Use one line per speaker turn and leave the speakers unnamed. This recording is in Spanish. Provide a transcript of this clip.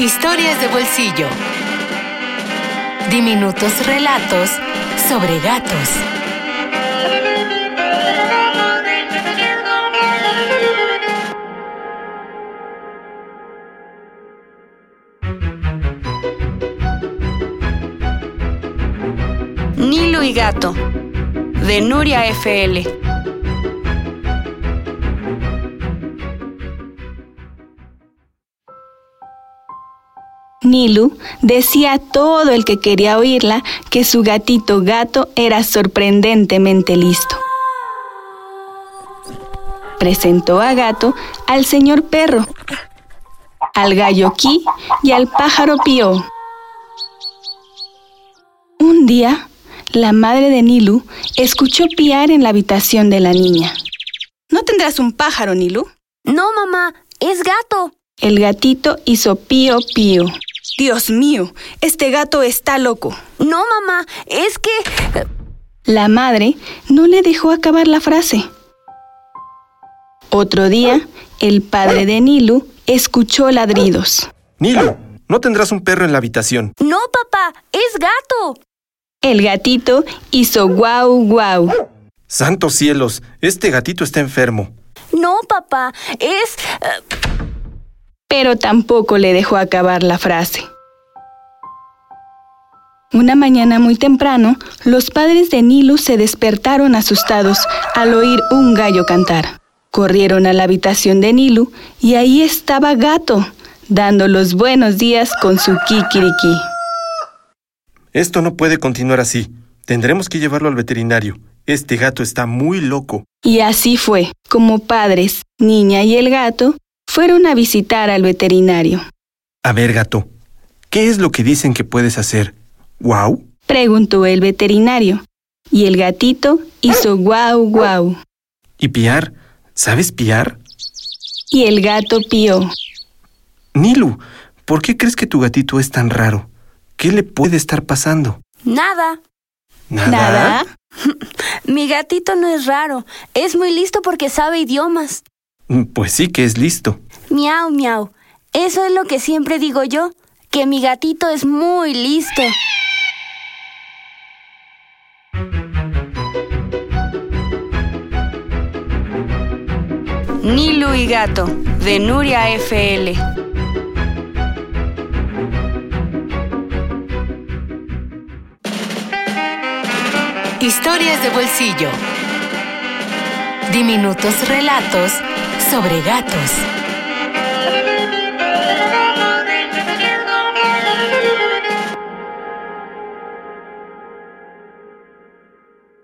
Historias de bolsillo. Diminutos relatos sobre gatos.
Nilo y Gato, de Nuria FL.
Nilu decía a todo el que quería oírla que su gatito gato era sorprendentemente listo. Presentó a Gato al señor perro, al gallo Ki y al pájaro Pío. Un día, la madre de Nilu escuchó piar en la habitación de la niña. ¿No tendrás un pájaro, Nilu?
No, mamá, es gato.
El gatito hizo pío pío. Dios mío, este gato está loco.
No, mamá, es que...
La madre no le dejó acabar la frase. Otro día, el padre de Nilu escuchó ladridos.
Nilu, no tendrás un perro en la habitación.
No, papá, es gato.
El gatito hizo guau guau.
Santos cielos, este gatito está enfermo.
No, papá, es... eh,
pero tampoco le dejó acabar la frase. Una mañana muy temprano, los padres de Nilu se despertaron asustados al oír un gallo cantar. Corrieron a la habitación de Nilu y ahí estaba Gato, dando los buenos días con su kikiriki.
Esto no puede continuar así. Tendremos que llevarlo al veterinario. Este gato está muy loco.
Y así fue, como padres, niña y el gato fueron a visitar al veterinario.
A ver, gato, ¿qué es lo que dicen que puedes hacer? ¿Guau?
Preguntó el veterinario. Y el gatito hizo guau guau.
¿Y piar? ¿Sabes piar?
Y el gato pió.
Nilu, ¿por qué crees que tu gatito es tan raro? ¿Qué le puede estar pasando?
nada.
¿Nada?
Mi gatito no es raro. Es muy listo porque sabe idiomas.
Mm, Pues sí que es listo.
Miau, miau. Eso es lo que siempre digo yo, que mi gatito es muy listo. Nilu y Gato, de Nuria FL.
Historias de bolsillo. Diminutos relatos sobre gatos.